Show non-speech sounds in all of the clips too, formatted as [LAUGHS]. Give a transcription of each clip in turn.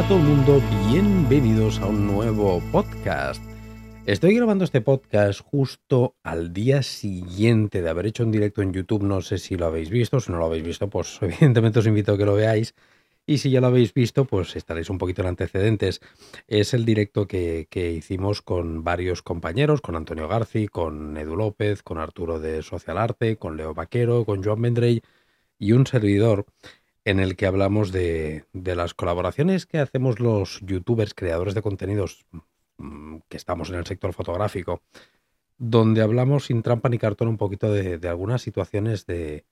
Hola a todo el mundo, bienvenidos a un nuevo podcast. Estoy grabando este podcast justo al día siguiente de haber hecho un directo en YouTube. No sé si lo habéis visto, si no lo habéis visto, pues [LAUGHS] evidentemente os invito a que lo veáis. Y si ya lo habéis visto, pues estaréis un poquito en antecedentes. Es el directo que, que hicimos con varios compañeros, con Antonio Garci, con Edu López, con Arturo de Social Arte, con Leo Vaquero, con Joan Vendrey y un servidor en el que hablamos de, de, las colaboraciones que hacemos los youtubers, creadores de contenidos mm, que estamos en el sector fotográfico, donde hablamos sin trampa ni cartón un poquito de, algunas situaciones de,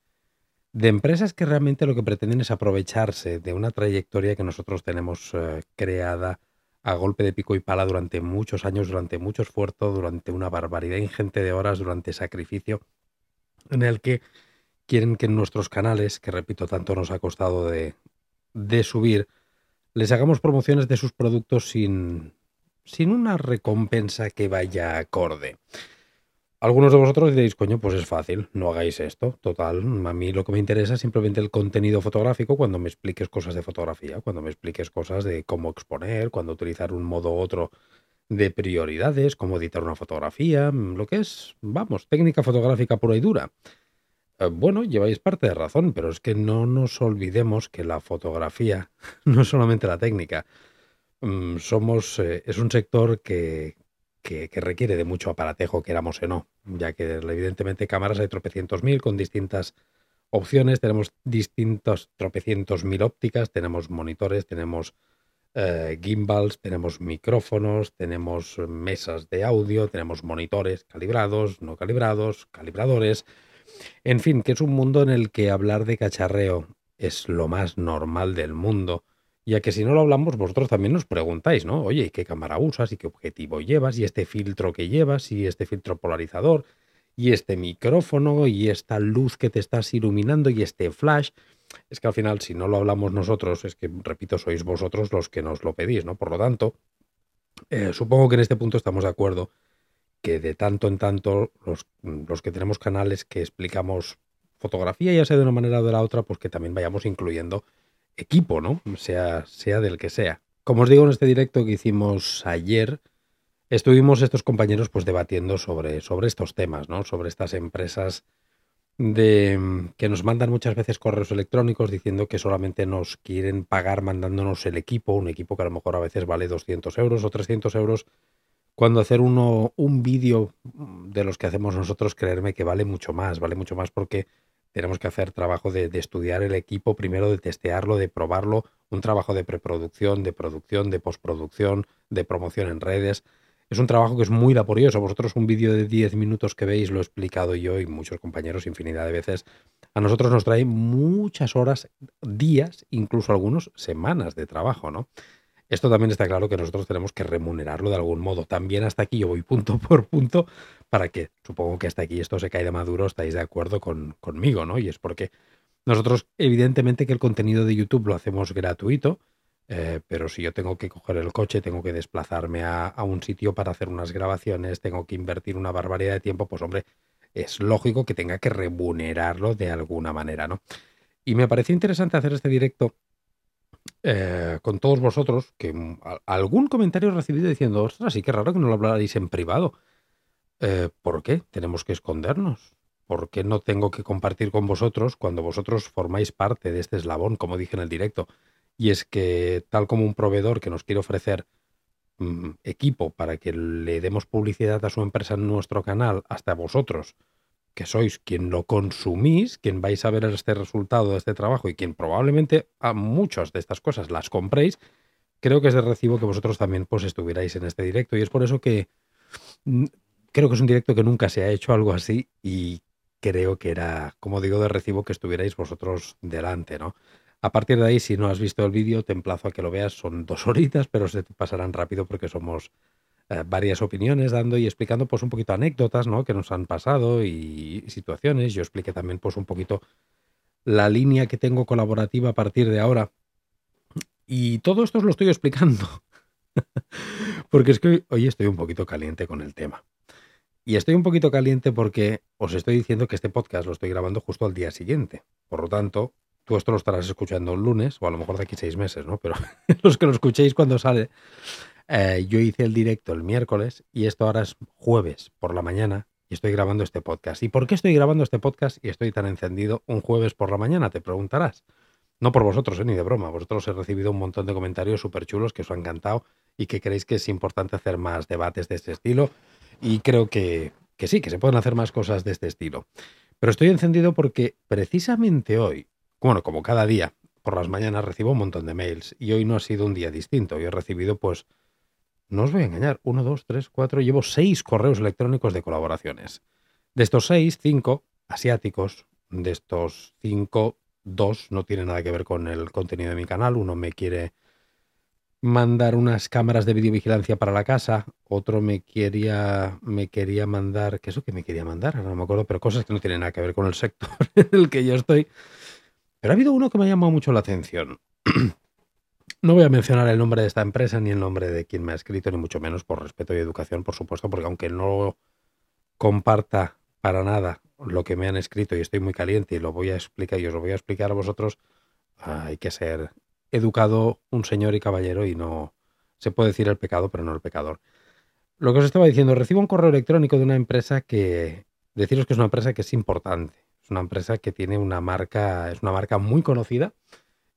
de, empresas que realmente lo que pretenden es aprovecharse de una trayectoria que nosotros tenemos eh, creada a golpe de pico y pala durante muchos años, durante mucho esfuerzo, durante una barbaridad ingente de horas, durante sacrificio, en el que quieren que en nuestros canales, que repito, tanto nos ha costado de, subir, les hagamos promociones de sus productos sin, sin una recompensa que vaya acorde. Algunos de vosotros diréis, coño, pues es fácil, no hagáis esto. Total, a mí lo que me interesa es simplemente el contenido fotográfico cuando me expliques cosas de fotografía, cuando me expliques cosas de cómo exponer, cuando utilizar un modo u otro de prioridades, cómo editar una fotografía, lo que es, vamos, técnica fotográfica pura y dura. Eh, bueno, lleváis parte de razón, pero es que no nos olvidemos que la fotografía [LAUGHS] no es solamente la técnica. Mm, somos, eh, es un sector que, que, requiere de mucho aparatejo, queramos o no, ya que evidentemente cámaras hay tropecientos mil con distintas opciones, tenemos distintos tropecientos mil ópticas, tenemos monitores, tenemos eh, gimbals, tenemos micrófonos, tenemos mesas de audio, tenemos monitores calibrados, no calibrados, calibradores. En fin, que es un mundo en el que hablar de cacharreo es lo más normal del mundo, ya que si no lo hablamos vosotros también nos preguntáis, ¿no? Oye, ¿y qué cámara usas? ¿Y qué objetivo llevas? ¿Y este filtro que llevas? ¿Y este filtro polarizador? ¿Y este micrófono? ¿Y esta luz que te estás iluminando? ¿Y este flash? Es que al final, si no lo hablamos nosotros, es que, repito, sois vosotros los que nos lo pedís, ¿no? Por lo tanto, eh, supongo que en este punto estamos de acuerdo que de tanto en tanto los, los, que tenemos canales que explicamos fotografía, ya sea de una manera o de la otra, pues que también vayamos incluyendo equipo, ¿no? Sea, sea del que sea. Como os digo en este directo que hicimos ayer, estuvimos estos compañeros pues debatiendo sobre, sobre estos temas, ¿no? Sobre estas empresas de que nos mandan muchas veces correos electrónicos diciendo que solamente nos quieren pagar mandándonos el equipo, un equipo que a lo mejor a veces vale 200 euros o 300 euros cuando hacer uno, un vídeo de los que hacemos nosotros, creerme que vale mucho más, vale mucho más porque tenemos que hacer trabajo de, estudiar el equipo, primero de testearlo, de probarlo, un trabajo de preproducción, de producción, de postproducción, de promoción en redes. Es un trabajo que es muy laborioso. Vosotros un vídeo de 10 minutos que veis lo he explicado yo y muchos compañeros infinidad de veces. A nosotros nos trae muchas horas, días, incluso algunos semanas de trabajo, ¿no? Esto también está claro que nosotros tenemos que remunerarlo de algún modo. También hasta aquí yo voy punto [LAUGHS] por punto para que, supongo que hasta aquí esto se cae de maduro, estáis de acuerdo con, conmigo, ¿no? Y es porque nosotros, evidentemente que el contenido de YouTube lo hacemos gratuito, eh, pero si yo tengo que coger el coche, tengo que desplazarme a, a un sitio para hacer unas grabaciones, tengo que invertir una barbaridad de tiempo, pues hombre, es lógico que tenga que remunerarlo de alguna manera, ¿no? Y me pareció interesante hacer este directo eh, con todos vosotros, que mm, algún comentario recibido diciendo, ostras, sí que raro que no lo hablaréis en privado. Eh, ¿Por qué tenemos que escondernos? ¿Por qué no tengo que compartir con vosotros cuando vosotros formáis parte de este eslabón, como dije en el directo? Y es que tal como un proveedor que nos quiere ofrecer mmm, equipo para que le demos publicidad a su empresa en nuestro canal, hasta vosotros, que sois quien lo consumís, quien vais a ver este resultado de este trabajo y quien probablemente a muchas de estas cosas las compréis, creo que es de recibo que vosotros también pues estuvierais en este directo y es por eso que mm, creo que es un directo que nunca se ha hecho algo así y creo que era, como digo, de recibo que estuvierais vosotros delante, ¿no? A partir de ahí, si no has visto el vídeo, te emplazo a que lo veas. Son dos [LAUGHS] horitas, pero se te pasarán rápido porque somos eh, varias opiniones dando y explicando pues un poquito anécdotas ¿no? que nos han pasado y, situaciones. Yo expliqué también pues un poquito la línea que tengo colaborativa a partir de ahora. Y todo esto os lo estoy explicando. [LAUGHS] porque es que hoy, estoy un poquito caliente con el tema. Y estoy un poquito caliente porque os estoy diciendo que este podcast lo estoy grabando justo al día siguiente. Por lo tanto, tú esto lo estarás escuchando el lunes o a lo mejor de aquí seis meses, ¿no? Pero [LAUGHS] los que lo escuchéis cuando sale, eh, yo hice el directo el miércoles y esto ahora es jueves por la mañana y estoy grabando este podcast. ¿Y por qué estoy grabando este podcast y estoy tan encendido un jueves por la mañana? Te preguntarás. No por vosotros, ¿eh? ni de broma. Vosotros he recibido un montón de comentarios súper chulos que os han encantado y que creéis que es importante hacer más debates de este estilo. Y creo que, que sí, que se pueden hacer más cosas de este estilo. Pero estoy encendido porque precisamente hoy, bueno, como cada día, por las mañanas recibo un montón de mails y hoy no ha sido un día distinto. Yo he recibido, pues, no os voy a engañar, uno, dos, tres, cuatro, llevo seis correos electrónicos de colaboraciones. De estos seis, cinco asiáticos. De estos cinco, dos no tienen nada que ver con el contenido de mi canal. Uno me quiere mandar unas cámaras de videovigilancia para la casa, otro me quería, me quería mandar, ¿qué es lo que me quería mandar? no me acuerdo, pero cosas que no tienen nada que ver con el sector [LAUGHS] en el que yo estoy. Pero ha habido uno que me ha llamado mucho la atención. [CLEARS THROAT] No voy a mencionar el nombre de esta empresa ni el nombre de quien me ha escrito, ni mucho menos por respeto y educación, por supuesto, porque aunque no comparta para nada lo que me han escrito y estoy muy caliente y lo voy a explicar y os lo voy a explicar a vosotros, hay que ser educado un señor y caballero y no se puede decir el pecado, pero no el pecador. Lo que os estaba diciendo, recibo un correo electrónico de una empresa que deciros que es una empresa que es importante, es una empresa que tiene una marca, es una marca muy conocida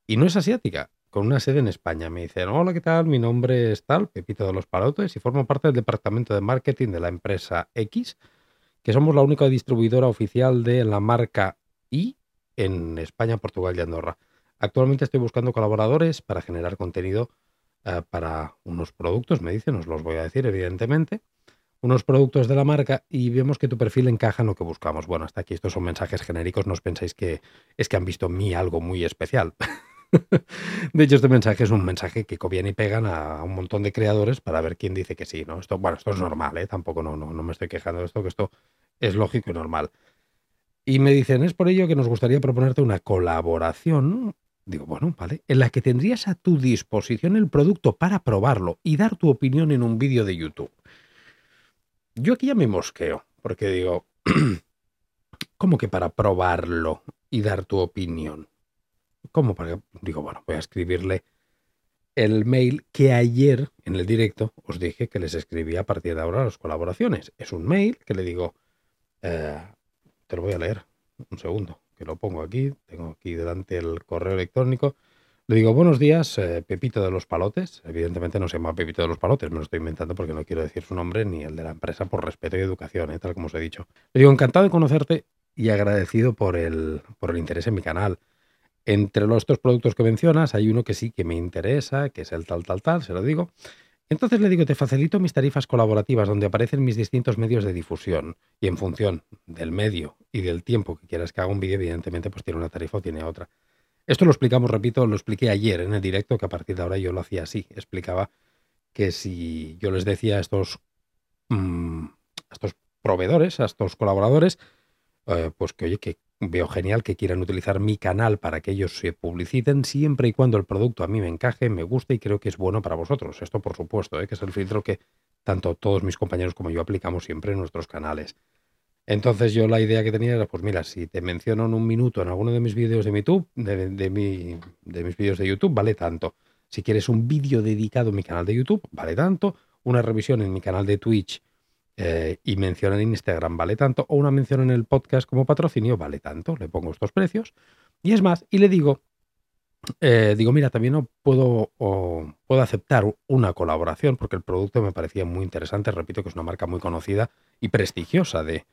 y no es asiática, con una sede en España. Me dicen, hola, ¿qué tal? Mi nombre es tal, Pepito de los Palotes, y formo parte del departamento de marketing de la empresa X, que somos la única distribuidora oficial de la marca I en España, Portugal y Andorra. Actualmente estoy buscando colaboradores para generar contenido eh, para unos productos, me dicen, os los voy a decir evidentemente, unos productos de la marca y vemos que tu perfil encaja en lo que buscamos. Bueno, hasta aquí estos son mensajes genéricos, no os pensáis que es que han visto mí algo muy especial. [LAUGHS] [LAUGHS] de hecho, este mensaje es un mensaje que copian y pegan a un montón de creadores para ver quién dice que sí, ¿no? Esto, bueno, esto es normal, ¿eh? Tampoco no, no, no me estoy quejando de esto, que esto es lógico y normal. Y me dicen, es por ello que nos gustaría proponerte una colaboración Digo, bueno, vale. En la que tendrías a tu disposición el producto para probarlo y dar tu opinión en un vídeo de YouTube. Yo aquí ya me mosqueo, porque digo, [CLEARS THROAT] ¿cómo que para probarlo y dar tu opinión? ¿Cómo para Digo, bueno, voy a escribirle el mail que ayer en el directo os dije que les escribía a partir de ahora las colaboraciones. Es un mail que le digo, eh, te lo voy a leer, un segundo lo pongo aquí, tengo aquí delante el correo electrónico. Le digo, buenos días, eh, Pepito de los Palotes. Evidentemente no se llama Pepito de los Palotes, me lo estoy inventando porque no quiero decir su nombre ni el de la empresa por respeto y educación, eh, tal como os he dicho. Le digo, encantado de conocerte y agradecido por el, por el interés en mi canal. Entre los dos productos que mencionas hay uno que sí que me interesa, que es el tal, tal, tal, se lo digo. Entonces le digo, te facilito mis tarifas colaborativas donde aparecen mis distintos medios de difusión y en función del medio y del tiempo que quieras que haga un vídeo, evidentemente pues tiene una tarifa o tiene otra. Esto lo explicamos, repito, lo expliqué ayer en el directo, que a partir de ahora yo lo hacía así. Explicaba que si yo les decía estos, mm, a estos proveedores, a estos colaboradores, eh, pues que oye, que veo genial que quieran utilizar mi canal para que ellos se publiciten siempre y cuando el producto a mí me encaje, me guste y creo que es bueno para vosotros. Esto por supuesto, ¿eh? que es el filtro que tanto todos mis compañeros como yo aplicamos siempre en nuestros canales. Entonces yo la idea que tenía era, pues mira, si te menciono en un minuto en alguno de mis vídeos de YouTube, de, mi, de mis vídeos de YouTube, vale tanto. Si quieres un vídeo dedicado en mi canal de YouTube, vale tanto. Una revisión en mi canal de Twitch eh, y mención en Instagram vale tanto, o una mención en el podcast como patrocinio vale tanto, le pongo estos precios. Y es más, y le digo, eh, digo, mira, también puedo, puedo aceptar una colaboración porque el producto me parecía muy interesante, repito que es una marca muy conocida y prestigiosa de,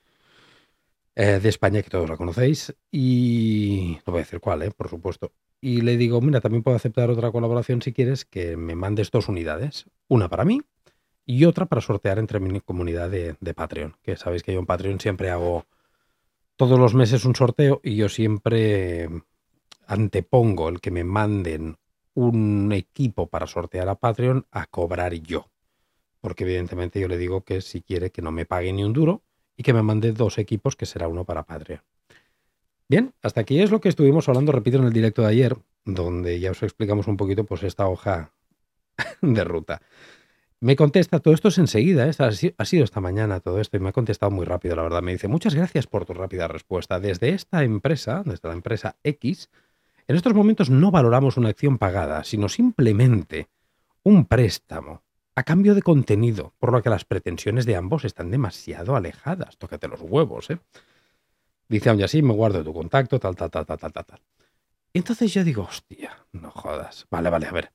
eh, de España, que todos la conocéis, y no voy a decir cuál, por supuesto. Y le digo, mira, también puedo aceptar otra colaboración si quieres que me mandes dos unidades, una para mí y otra para sortear entre mi comunidad de, Patreon. Que sabéis que yo en Patreon siempre hago todos los meses un sorteo y yo siempre antepongo el que me manden un equipo para sortear a Patreon a cobrar yo. Porque evidentemente yo le digo que si quiere que no me pague ni un duro y que me mande dos equipos que será uno para Patreon. Bien, hasta aquí es lo que estuvimos hablando, repito, en el directo de ayer, donde ya os explicamos un poquito pues esta hoja [LAUGHS] de ruta. Me contesta, todo esto es enseguida, ¿eh? ha sido esta mañana todo esto y me ha contestado muy rápido, la verdad. Me dice, muchas gracias por tu rápida respuesta. Desde esta empresa, desde la empresa X, En estos momentos no valoramos una acción pagada, sino simplemente un préstamo a cambio de contenido, por lo que las pretensiones de ambos están demasiado alejadas. Tócate los huevos, ¿eh? Dice, aún así, me guardo tu contacto, tal, tal, tal, tal, tal, tal. Y entonces yo digo, hostia, no jodas. Vale, vale, a ver.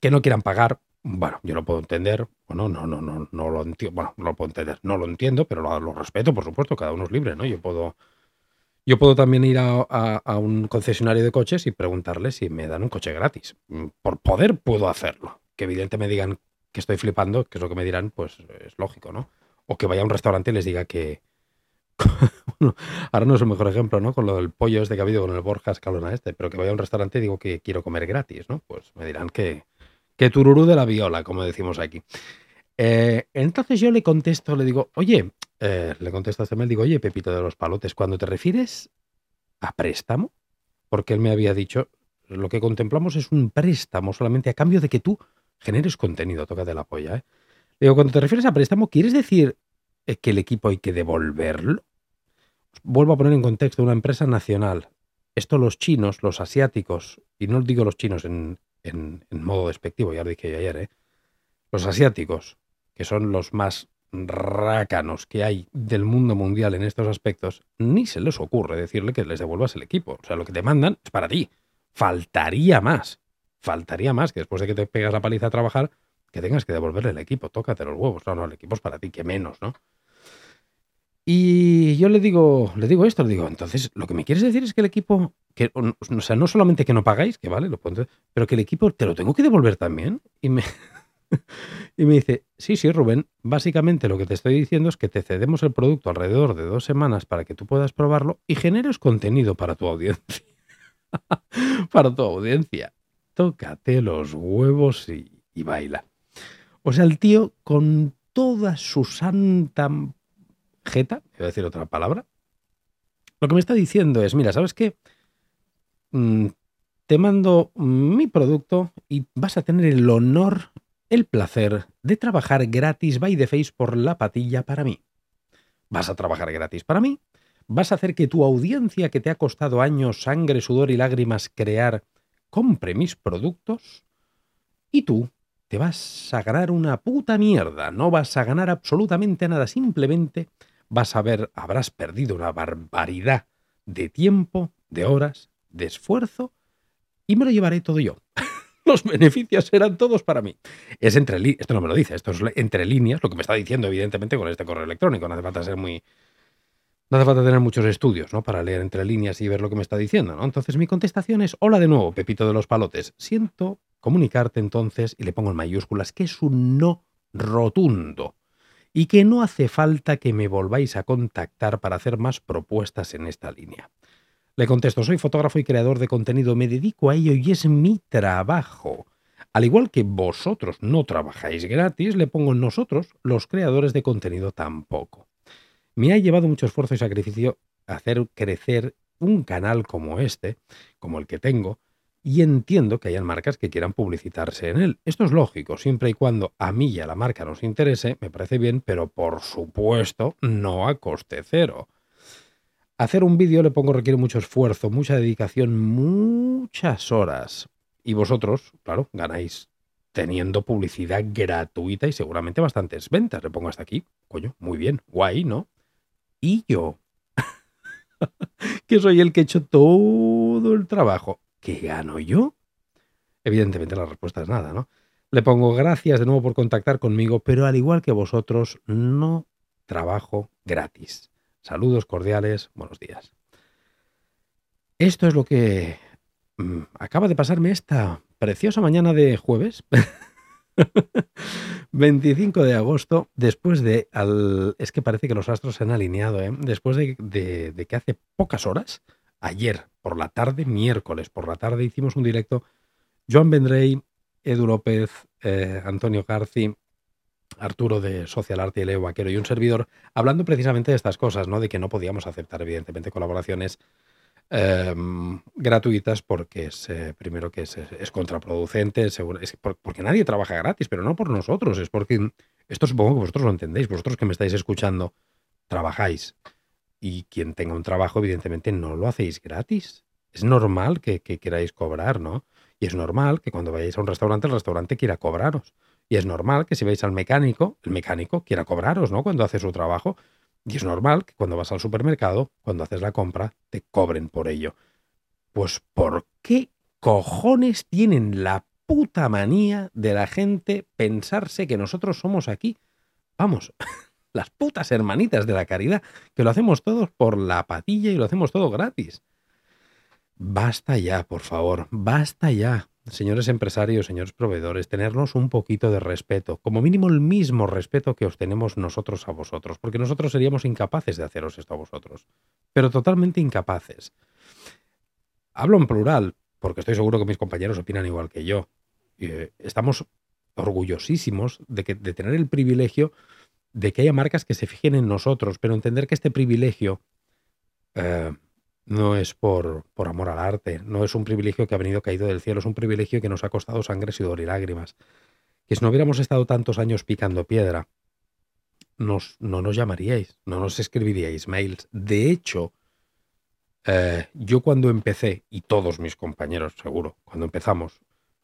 Que no quieran pagar, bueno, yo lo puedo entender. Bueno, no, no, no, no lo entiendo. Bueno, no lo puedo entender. No lo entiendo, pero lo, respeto, por supuesto. Cada uno es libre, ¿no? Yo puedo. Yo puedo también ir a, un concesionario de coches y preguntarle si me dan un coche gratis. Por poder puedo hacerlo. Que evidentemente me digan que estoy flipando, que es lo que me dirán, pues es lógico, ¿no? O que vaya a un restaurante y les diga que, [LAUGHS] ahora no es el mejor ejemplo, ¿no? Con lo del pollo este que ha habido con el Borja Escalona este, pero que vaya a un restaurante y digo que quiero comer gratis, ¿no? Pues me dirán que, que tururú de la viola, como decimos aquí. Eh, entonces yo le contesto, le digo, oye, eh, le contesto a este mail, digo, oye, Pepito de los Palotes, cuando te refieres a préstamo, porque él me había dicho, lo que contemplamos es un préstamo solamente a cambio de que tú generes contenido, tócate la polla, ¿eh? Digo, cuando te refieres a préstamo, ¿quieres decir que el equipo hay que devolverlo? Vuelvo a poner en contexto una empresa nacional. Esto los chinos, los asiáticos, y no digo los chinos en, modo despectivo, ya lo dije ayer, ¿eh? los asiáticos, que son los más rácanos que hay del mundo mundial en estos aspectos, ni se les ocurre decirle que les devuelvas el equipo. O sea, lo que te mandan es para ti. Faltaría más. Faltaría más que después de que te pegas la paliza a trabajar, que tengas que devolverle el equipo. Tócate los huevos. No, no, el equipo es para ti, que menos, ¿no? Y yo le digo, le digo esto, le digo, entonces, lo que me quieres decir es que el equipo, que, o sea, no solamente que no pagáis, que vale, lo puedo, pero que el equipo te lo tengo que devolver también. Y me, [LAUGHS] y me dice, sí, sí, Rubén, básicamente lo que te estoy diciendo es que te cedemos el producto alrededor de dos semanas para que tú puedas probarlo y generes contenido para tu audiencia. [LAUGHS] para tu audiencia. Tócate los huevos y, y baila. O sea, el tío con toda su santa jeta, voy a decir otra palabra, lo que me está diciendo es, mira, ¿sabes qué? Mm, te mando mi producto y vas a tener el honor, el placer de trabajar gratis by the face por la patilla para mí. Vas a trabajar gratis para mí, vas a hacer que tu audiencia que te ha costado años, sangre, sudor y lágrimas crear, compre mis productos y tú te vas a ganar una puta mierda, no vas a ganar absolutamente nada, simplemente vas a ver, habrás perdido una barbaridad de tiempo, de horas, de esfuerzo, y me lo llevaré todo yo. [LAUGHS] Los beneficios serán todos para mí. Es entre esto no me lo dice, esto es entre líneas, lo que me está diciendo, evidentemente, con este correo electrónico. No hace falta ser muy. No hace falta tener muchos estudios, ¿no? Para leer entre líneas y ver lo que me está diciendo, ¿no? Entonces mi contestación es: Hola de nuevo, Pepito de los Palotes. Siento comunicarte entonces, y le pongo en mayúsculas, que es un no rotundo y que no hace falta que me volváis a contactar para hacer más propuestas en esta línea. Le contesto, soy fotógrafo y creador de contenido, me dedico a ello y es mi trabajo. Al igual que vosotros no trabajáis gratis, le pongo nosotros, los creadores de contenido, tampoco. Me ha llevado mucho esfuerzo y sacrificio hacer crecer un canal como este, como el que tengo, y entiendo que hayan marcas que quieran publicitarse en él. Esto es lógico, siempre y cuando a mí y a la marca nos interese, me parece bien, pero por supuesto no a coste cero. Hacer un vídeo le pongo requiere mucho esfuerzo, mucha dedicación, muchas horas. Y vosotros, claro, ganáis teniendo publicidad gratuita y seguramente bastantes ventas. Le pongo hasta aquí. Coño, muy bien, guay, ¿no? Y yo, [LAUGHS] que soy el que he hecho todo el trabajo ¿qué gano yo? Evidentemente la respuesta es nada, ¿no? Le pongo gracias de nuevo por contactar conmigo, pero al igual que vosotros, no trabajo gratis. Saludos cordiales, buenos días. Esto es lo que mm, acaba de pasarme esta preciosa mañana de jueves, [LAUGHS] 25 de agosto, después de... es que parece que los astros se han alineado, ¿eh? Después de que hace pocas horas ayer por la tarde, miércoles por la tarde, hicimos un directo. Joan Vendrey, Edu López, eh, Antonio Garci, Arturo de Social Arte y Leo Vaquero y un servidor, hablando precisamente de estas cosas, ¿no? De que no podíamos aceptar, evidentemente, colaboraciones em, gratuitas porque es, primero que es, contraproducente, es porque nadie trabaja gratis, pero no por nosotros, es porque, esto supongo que vosotros lo entendéis, vosotros que me estáis escuchando, trabajáis y quien tenga un trabajo, evidentemente, no lo hacéis gratis. Es normal que, que queráis cobrar, ¿no? Y es normal que cuando vayáis a un restaurante, el restaurante quiera cobraros. Y es normal que si vais al mecánico, el mecánico quiera cobraros, ¿no? Cuando hace su trabajo. Y es normal que cuando vas al supermercado, cuando haces la compra, te cobren por ello. Pues ¿por qué cojones tienen la puta manía de la gente pensarse que nosotros somos aquí? Vamos, [LAUGHS] las putas hermanitas de la caridad, que lo hacemos todos por la patilla y lo hacemos todo gratis. Basta ya, por favor, basta ya. Señores empresarios, señores proveedores, tenernos un poquito de respeto, como mínimo el mismo respeto que os tenemos nosotros a vosotros, porque nosotros seríamos incapaces de haceros esto a vosotros, pero totalmente incapaces. Hablo en plural, porque estoy seguro que mis compañeros opinan igual que yo. Eh, estamos orgullosísimos de, que, de tener el privilegio de que haya marcas que se fijen en nosotros, pero entender que este privilegio eh, no es por, por amor al arte, no es un privilegio que ha venido caído del cielo, es un privilegio que nos ha costado sangre, sudor y lágrimas. Que si no hubiéramos estado tantos años picando piedra, nos, no nos llamaríais, no nos escribiríais mails. De hecho, eh, yo cuando empecé, y todos mis compañeros seguro, cuando empezamos,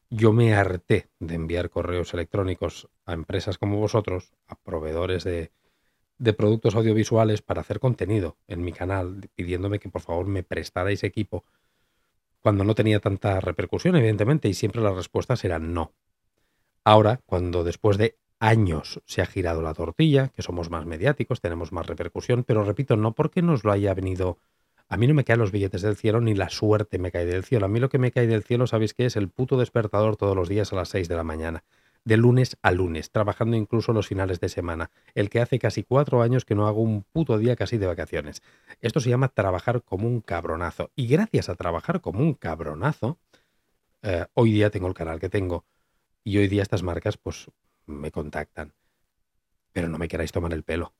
yo me harté de enviar correos electrónicos a empresas como vosotros, a proveedores de, de productos audiovisuales para hacer contenido en mi canal, pidiéndome que por favor me prestarais equipo cuando no tenía tanta repercusión, evidentemente, y siempre las respuestas eran no. Ahora, cuando después de años se ha girado la tortilla, que somos más mediáticos, tenemos más repercusión, pero repito, no porque nos lo haya venido... A mí no me caen los billetes del cielo ni la suerte me cae del cielo. A mí lo que me cae del cielo, ¿sabéis qué es? El puto despertador todos los días a las 6 de la mañana de lunes a lunes, trabajando incluso los finales de semana, el que hace casi cuatro años que no hago un puto día casi de vacaciones. Esto se llama trabajar como un cabronazo. Y gracias a trabajar como un cabronazo, eh, hoy día tengo el canal que tengo. Y hoy día estas marcas pues me contactan. Pero no me queráis tomar el pelo.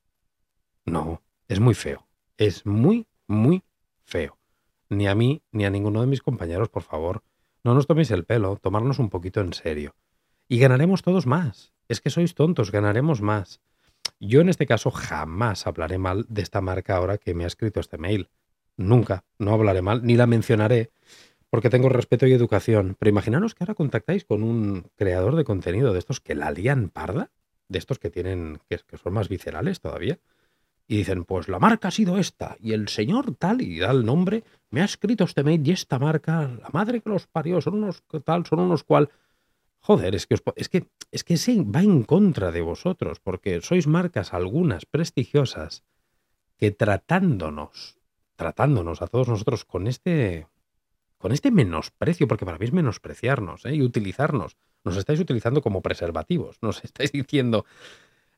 No, es muy feo. Es muy, muy feo. Ni a mí, ni a ninguno de mis compañeros, por favor. No nos toméis el pelo, tomarnos un poquito en serio. Y ganaremos todos más. Es que sois tontos, ganaremos más. Yo en este caso jamás hablaré mal de esta marca ahora que me ha escrito este mail. Nunca, no hablaré mal, ni la mencionaré, porque tengo respeto y educación. Pero imaginaros que ahora contactáis con un creador de contenido de estos que la lían parda, de estos que tienen, que, que son más viscerales todavía, y dicen, pues la marca ha sido esta, y el señor tal, y da el nombre, me ha escrito este mail y esta marca, la madre que los parió, son unos tal, son unos cual. Joder, es que, es que, es que se va en contra de vosotros, porque sois marcas algunas prestigiosas que tratándonos, tratándonos a todos nosotros con este, con este menosprecio, porque para mí es menospreciarnos ¿eh? y utilizarnos. Nos estáis utilizando como preservativos. Nos estáis diciendo,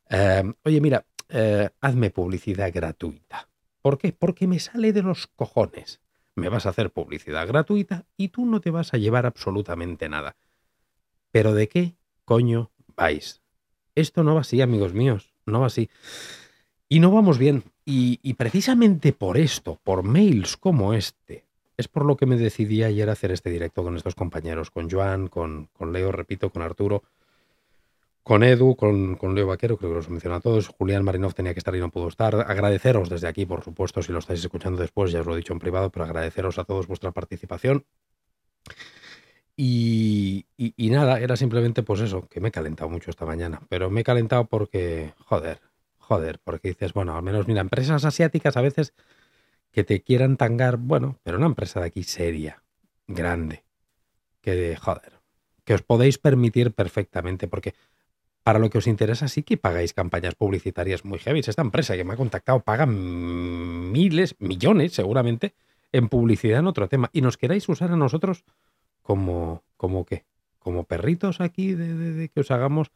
em, oye, mira, eh, hazme publicidad gratuita. ¿Por qué? Porque me sale de los cojones. Me vas a hacer publicidad gratuita y tú no te vas a llevar absolutamente nada. Pero ¿de qué coño vais? Esto no va así, amigos míos, no va así. Y no vamos bien. Y, precisamente por esto, por mails como este, es por lo que me decidí ayer hacer este directo con estos compañeros, con Joan, con Leo, repito, con Arturo, con Edu, con, con, Leo Vaquero, creo que los menciona a todos. Julián Marinov tenía que estar y no pudo estar. Agradeceros desde aquí, por supuesto, si lo estáis escuchando después, ya os lo he dicho en privado, pero agradeceros a todos vuestra participación. Y, nada, era simplemente pues eso, que me he calentado mucho esta mañana. Pero me he calentado porque, joder, joder, porque dices, bueno, al menos mira, empresas asiáticas a veces que te quieran tangar, bueno, pero una empresa de aquí seria, grande, que, joder, que os podéis permitir perfectamente, porque para lo que os interesa sí que pagáis campañas publicitarias muy heavy. Esta empresa que me ha contactado paga miles, millones seguramente, en publicidad en otro tema. Y nos queráis usar a nosotros como, como qué, como perritos aquí de, que os hagamos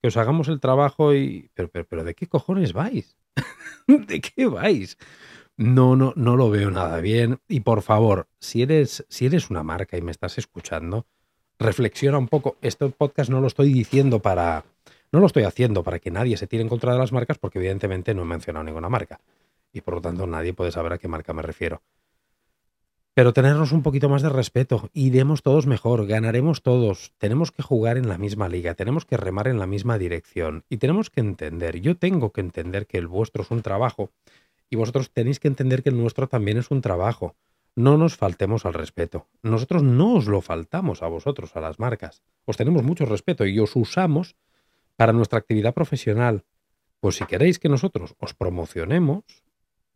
que os hagamos el trabajo y pero, pero, pero de qué cojones vais [LAUGHS] de qué vais no no no lo veo nada bien y por favor si eres si eres una marca y me estás escuchando reflexiona un poco este podcast no lo estoy diciendo para no lo estoy haciendo para que nadie se tire en contra de las marcas porque evidentemente no he mencionado ninguna marca y por lo tanto nadie puede saber a qué marca me refiero pero tenernos un poquito más de respeto. Iremos todos mejor, ganaremos todos. Tenemos que jugar en la misma liga, tenemos que remar en la misma dirección. Y tenemos que entender, yo tengo que entender que el vuestro es un trabajo y vosotros tenéis que entender que el nuestro también es un trabajo. No nos faltemos al respeto. Nosotros no os lo faltamos a vosotros, a las marcas. Os tenemos mucho respeto y os usamos para nuestra actividad profesional. Pues si queréis que nosotros os promocionemos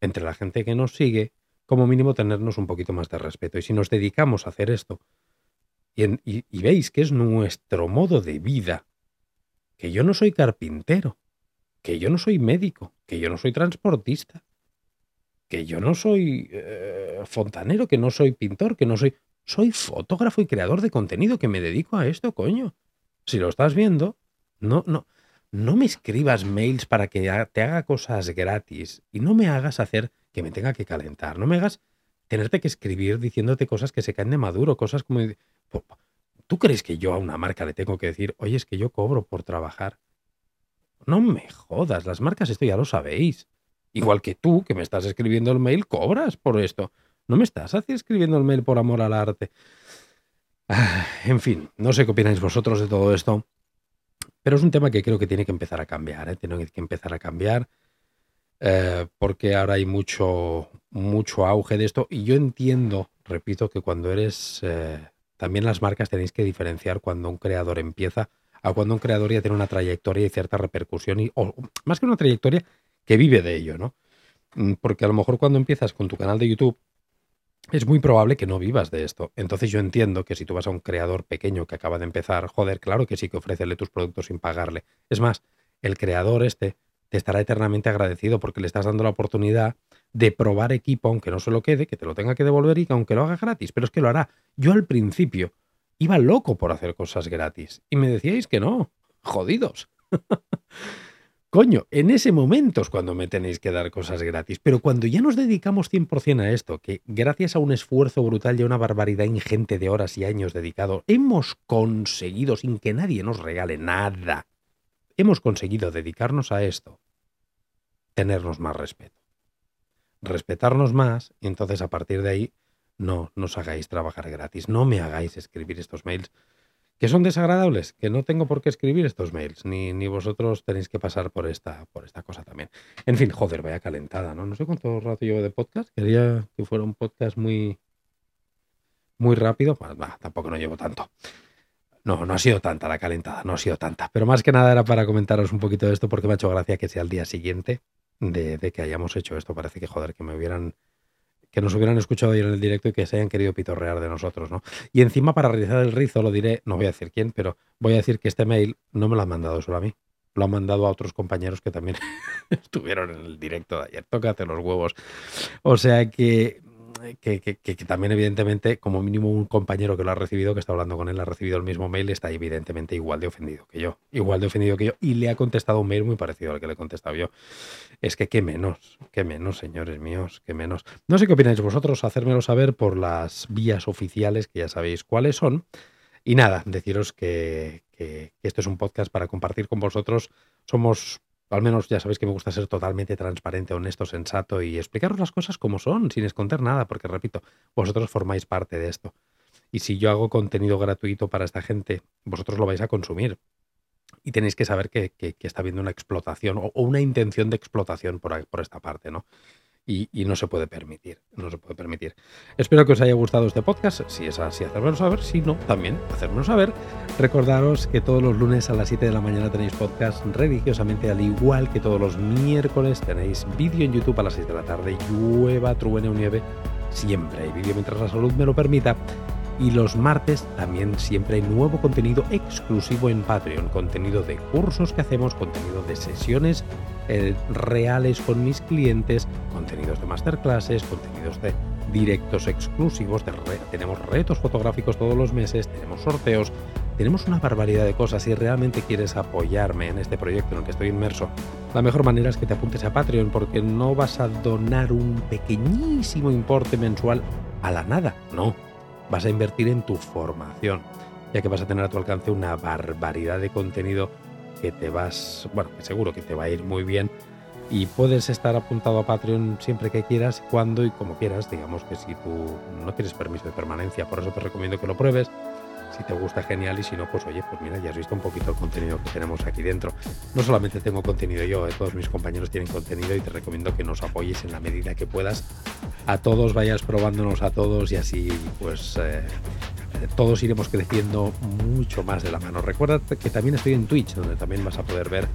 entre la gente que nos sigue, como mínimo tenernos un poquito más de respeto. Y si nos dedicamos a hacer esto y, veis que es nuestro modo de vida, que yo no soy carpintero, que yo no soy médico, que yo no soy transportista, que yo no soy eh, fontanero, que no soy pintor, que no soy... Soy fotógrafo y creador de contenido, que me dedico a esto, coño. Si lo estás viendo, no, no, no me escribas mails para que te haga cosas gratis y no me hagas hacer que me tenga que calentar. No me hagas tenerte que escribir diciéndote cosas que se caen de maduro, cosas como... ¿Tú crees que yo a una marca le tengo que decir, oye, es que yo cobro por trabajar? No me jodas, las marcas esto ya lo sabéis. Igual que tú, que me estás escribiendo el mail, cobras por esto. No me estás escribiendo el mail por amor al arte. Ah, en fin, no sé qué opináis vosotros de todo esto, pero es un tema que creo que tiene que empezar a cambiar, ¿eh? tiene que empezar a cambiar, eh, porque ahora hay mucho, mucho auge de esto y yo entiendo, repito, que cuando eres, eh, también las marcas tenéis que diferenciar cuando un creador empieza a cuando un creador ya tiene una trayectoria y cierta repercusión, y, o más que una trayectoria, que vive de ello, ¿no? Mm, porque a lo mejor cuando empiezas con tu canal de YouTube, es muy probable que no vivas de esto. Entonces yo entiendo que si tú vas a un creador pequeño que acaba de empezar, joder, claro que sí que ofrécele tus productos sin pagarle. Es más, el creador este te estará eternamente agradecido porque le estás dando la oportunidad de probar equipo, aunque no se lo quede, que te lo tenga que devolver y que aunque lo haga gratis, pero es que lo hará. Yo al principio iba loco por hacer cosas gratis y me decíais que no, jodidos. [LAUGHS] Coño, en ese momento es cuando me tenéis que dar cosas gratis. Pero cuando ya nos dedicamos 100% a esto, que gracias a un esfuerzo brutal y a una barbaridad ingente de horas y años dedicado, hemos conseguido, sin que nadie nos regale nada, hemos conseguido dedicarnos a esto, tenernos más respeto. Respetarnos más y entonces a partir de ahí no nos hagáis trabajar gratis, no me hagáis escribir estos mails que son desagradables, que no tengo por qué escribir estos mails, ni, ni vosotros tenéis que pasar por esta, por esta cosa también. En fin, joder, vaya calentada, ¿no? No sé cuánto rato llevo de podcast, quería que fuera un podcast muy, muy rápido, pues, tampoco no llevo tanto. No, no ha sido tanta la calentada, no ha sido tanta. Pero más que nada era para comentaros un poquito de esto porque me ha hecho gracia que sea el día siguiente de, de que hayamos hecho esto. Parece que, joder, que me hubieran que nos hubieran escuchado ayer en el directo y que se hayan querido pitorrear de nosotros, ¿no? Y encima, para realizar el rizo, lo diré, no voy a decir quién, pero voy a decir que este mail no me lo han mandado solo a mí. Lo han mandado a otros compañeros que también [LAUGHS] estuvieron en el directo de ayer. Tócate los huevos. O sea que que, también evidentemente, como mínimo un compañero que lo ha recibido, que está hablando con él, ha recibido el mismo mail, está evidentemente igual de ofendido que yo, igual de ofendido que yo, y le ha contestado un mail muy parecido al que le he contestado yo. Es que qué menos, qué menos, señores míos, qué menos. No sé qué opináis vosotros, hacérmelo saber por las vías oficiales, que ya sabéis cuáles son. Y nada, deciros que, que esto es un podcast para compartir con vosotros. Somos al menos ya sabéis que me gusta ser totalmente transparente, honesto, sensato y explicaros las cosas como son, sin esconder nada, porque repito, vosotros formáis parte de esto. Y si yo hago contenido gratuito para esta gente, vosotros lo vais a consumir. Y tenéis que saber que, está habiendo una explotación o, una intención de explotación por, por esta parte, ¿no? Y, no se puede permitir, no se puede permitir. Espero que os haya gustado este podcast, si es así, hacérmelo saber, si no, también hacérmelo saber. Recordaros que todos los lunes a las 7 de la mañana tenéis podcast religiosamente, al igual que todos los miércoles tenéis vídeo en YouTube a las 6 de la tarde, llueva, truene o nieve, siempre hay vídeo mientras la salud me lo permita. Y los martes también siempre hay nuevo contenido exclusivo en Patreon, contenido de cursos que hacemos, contenido de sesiones eh, reales con mis clientes, contenidos de masterclasses, contenidos de directos exclusivos, tenemos retos fotográficos todos los meses, tenemos sorteos, tenemos una barbaridad de cosas. Si realmente quieres apoyarme en este proyecto en el que estoy inmerso, la mejor manera es que te apuntes a Patreon porque no vas a donar un pequeñísimo importe mensual a la nada, no vas a invertir en tu formación, ya que vas a tener a tu alcance una barbaridad de contenido te vas, bueno, seguro que te va a ir muy bien y puedes estar apuntado a Patreon siempre que quieras, cuando y como quieras, digamos que si tú no tienes permiso de permanencia, por eso te recomiendo que lo pruebes. Si te gusta, genial, y si no, pues oye, pues mira, ya has visto un poquito el contenido que tenemos aquí dentro. No solamente tengo contenido yo, eh, todos mis compañeros tienen contenido y te recomiendo que nos apoyes en la medida que puedas a todos, vayas probándonos a todos y así pues eh, todos iremos creciendo mucho más de la mano. Recuerda que también estoy en Twitch, donde también vas a poder ver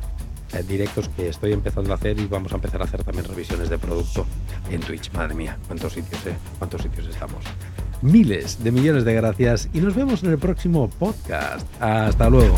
eh, directos que estoy empezando a hacer y vamos a empezar a hacer también revisiones de producto en Twitch. Madre mía, cuántos sitios, eh, cuántos sitios estamos. Miles de millones de gracias y nos vemos en el próximo podcast. Hasta luego.